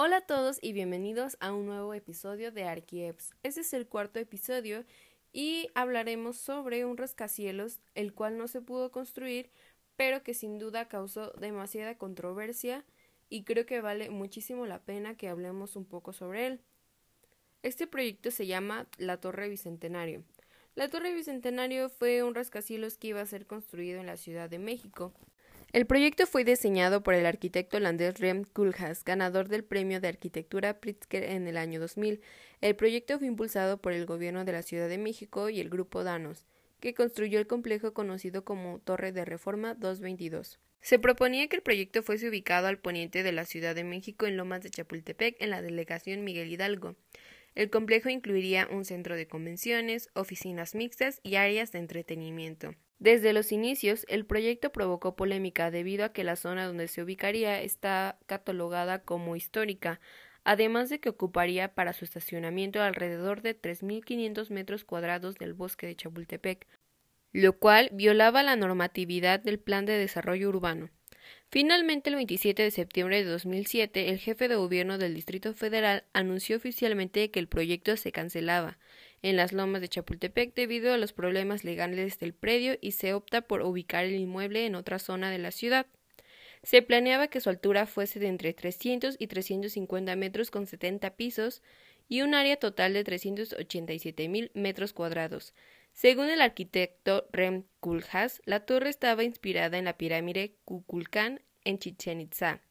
Hola a todos y bienvenidos a un nuevo episodio de Arquieps. Este es el cuarto episodio y hablaremos sobre un rascacielos el cual no se pudo construir pero que sin duda causó demasiada controversia y creo que vale muchísimo la pena que hablemos un poco sobre él. Este proyecto se llama la Torre Bicentenario. La Torre Bicentenario fue un rascacielos que iba a ser construido en la Ciudad de México. El proyecto fue diseñado por el arquitecto holandés Rem Koolhaas, ganador del premio de arquitectura Pritzker en el año 2000. El proyecto fue impulsado por el gobierno de la Ciudad de México y el grupo Danos, que construyó el complejo conocido como Torre de Reforma 222. Se proponía que el proyecto fuese ubicado al poniente de la Ciudad de México en Lomas de Chapultepec, en la delegación Miguel Hidalgo. El complejo incluiría un centro de convenciones, oficinas mixtas y áreas de entretenimiento. Desde los inicios, el proyecto provocó polémica debido a que la zona donde se ubicaría está catalogada como histórica, además de que ocuparía para su estacionamiento alrededor de 3.500 metros cuadrados del bosque de Chapultepec, lo cual violaba la normatividad del Plan de Desarrollo Urbano. Finalmente, el 27 de septiembre de 2007, el jefe de gobierno del Distrito Federal anunció oficialmente que el proyecto se cancelaba, en las lomas de Chapultepec debido a los problemas legales del predio y se opta por ubicar el inmueble en otra zona de la ciudad. Se planeaba que su altura fuese de entre 300 y 350 metros con 70 pisos y un área total de 387 mil metros cuadrados. Según el arquitecto Rem Koolhaas, la torre estaba inspirada en la pirámide Kukulcán en Chichen Itza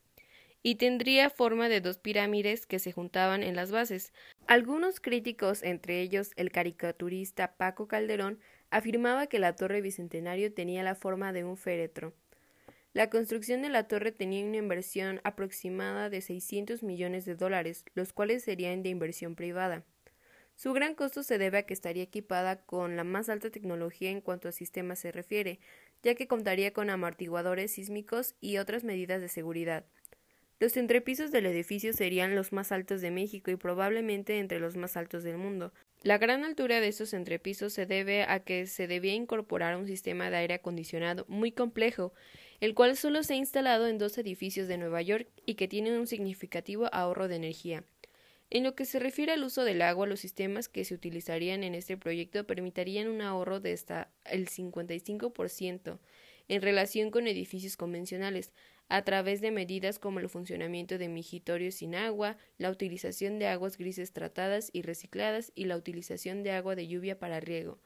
y tendría forma de dos pirámides que se juntaban en las bases. Algunos críticos, entre ellos el caricaturista Paco Calderón, afirmaba que la torre bicentenario tenía la forma de un féretro. La construcción de la torre tenía una inversión aproximada de 600 millones de dólares, los cuales serían de inversión privada. Su gran costo se debe a que estaría equipada con la más alta tecnología en cuanto a sistemas se refiere, ya que contaría con amortiguadores sísmicos y otras medidas de seguridad. Los entrepisos del edificio serían los más altos de México y probablemente entre los más altos del mundo. La gran altura de estos entrepisos se debe a que se debía incorporar un sistema de aire acondicionado muy complejo, el cual solo se ha instalado en dos edificios de Nueva York y que tiene un significativo ahorro de energía. En lo que se refiere al uso del agua, los sistemas que se utilizarían en este proyecto permitirían un ahorro de hasta el 55% en relación con edificios convencionales, a través de medidas como el funcionamiento de migitorios sin agua, la utilización de aguas grises tratadas y recicladas y la utilización de agua de lluvia para riego.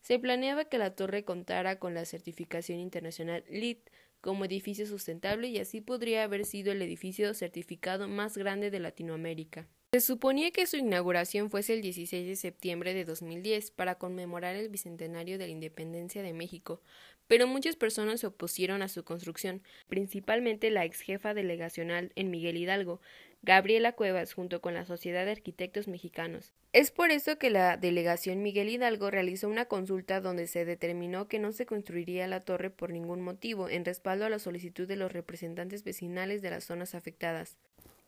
Se planeaba que la torre contara con la certificación internacional LEED como edificio sustentable y así podría haber sido el edificio certificado más grande de Latinoamérica. Se suponía que su inauguración fuese el 16 de septiembre de 2010 para conmemorar el bicentenario de la independencia de México, pero muchas personas se opusieron a su construcción, principalmente la ex jefa delegacional en Miguel Hidalgo, Gabriela Cuevas, junto con la Sociedad de Arquitectos Mexicanos. Es por eso que la delegación Miguel Hidalgo realizó una consulta donde se determinó que no se construiría la torre por ningún motivo, en respaldo a la solicitud de los representantes vecinales de las zonas afectadas.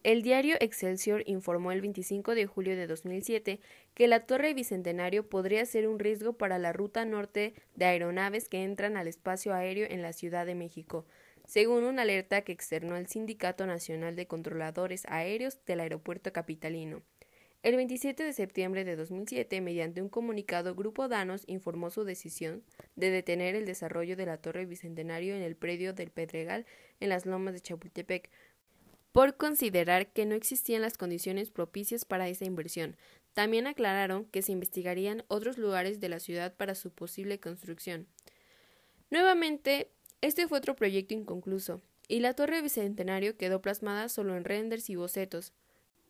El diario Excelsior informó el 25 de julio de 2007 que la Torre Bicentenario podría ser un riesgo para la ruta norte de aeronaves que entran al espacio aéreo en la Ciudad de México, según una alerta que externó el Sindicato Nacional de Controladores Aéreos del Aeropuerto Capitalino. El 27 de septiembre de 2007, mediante un comunicado, Grupo Danos informó su decisión de detener el desarrollo de la Torre Bicentenario en el predio del Pedregal en las lomas de Chapultepec, por considerar que no existían las condiciones propicias para esa inversión. También aclararon que se investigarían otros lugares de la ciudad para su posible construcción. Nuevamente, este fue otro proyecto inconcluso, y la Torre Bicentenario quedó plasmada solo en renders y bocetos.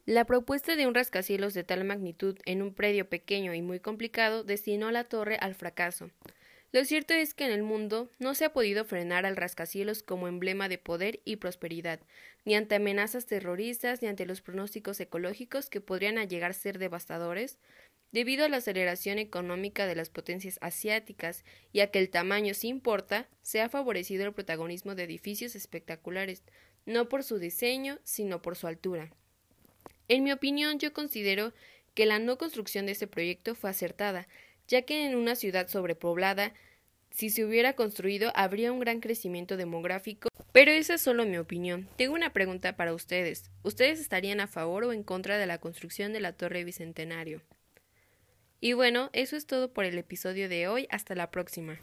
La propuesta de un rascacielos de tal magnitud en un predio pequeño y muy complicado destinó a la torre al fracaso. Lo cierto es que en el mundo no se ha podido frenar al rascacielos como emblema de poder y prosperidad, ni ante amenazas terroristas, ni ante los pronósticos ecológicos que podrían llegar a ser devastadores, debido a la aceleración económica de las potencias asiáticas y a que el tamaño sí importa, se ha favorecido el protagonismo de edificios espectaculares, no por su diseño, sino por su altura. En mi opinión, yo considero que la no construcción de este proyecto fue acertada, ya que en una ciudad sobrepoblada si se hubiera construido habría un gran crecimiento demográfico Pero esa es solo mi opinión. Tengo una pregunta para ustedes. ¿Ustedes estarían a favor o en contra de la construcción de la Torre Bicentenario? Y bueno, eso es todo por el episodio de hoy. Hasta la próxima.